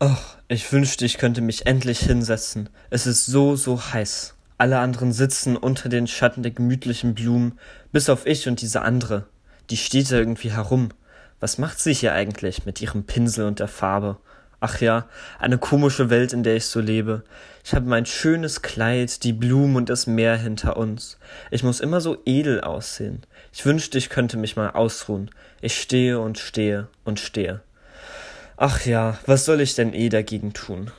Oh, ich wünschte, ich könnte mich endlich hinsetzen. Es ist so, so heiß. Alle anderen sitzen unter den Schatten der gemütlichen Blumen, bis auf ich und diese andere. Die steht da irgendwie herum. Was macht sie hier eigentlich mit ihrem Pinsel und der Farbe? Ach ja, eine komische Welt, in der ich so lebe. Ich habe mein schönes Kleid, die Blumen und das Meer hinter uns. Ich muss immer so edel aussehen. Ich wünschte, ich könnte mich mal ausruhen. Ich stehe und stehe und stehe. Ach ja, was soll ich denn eh dagegen tun?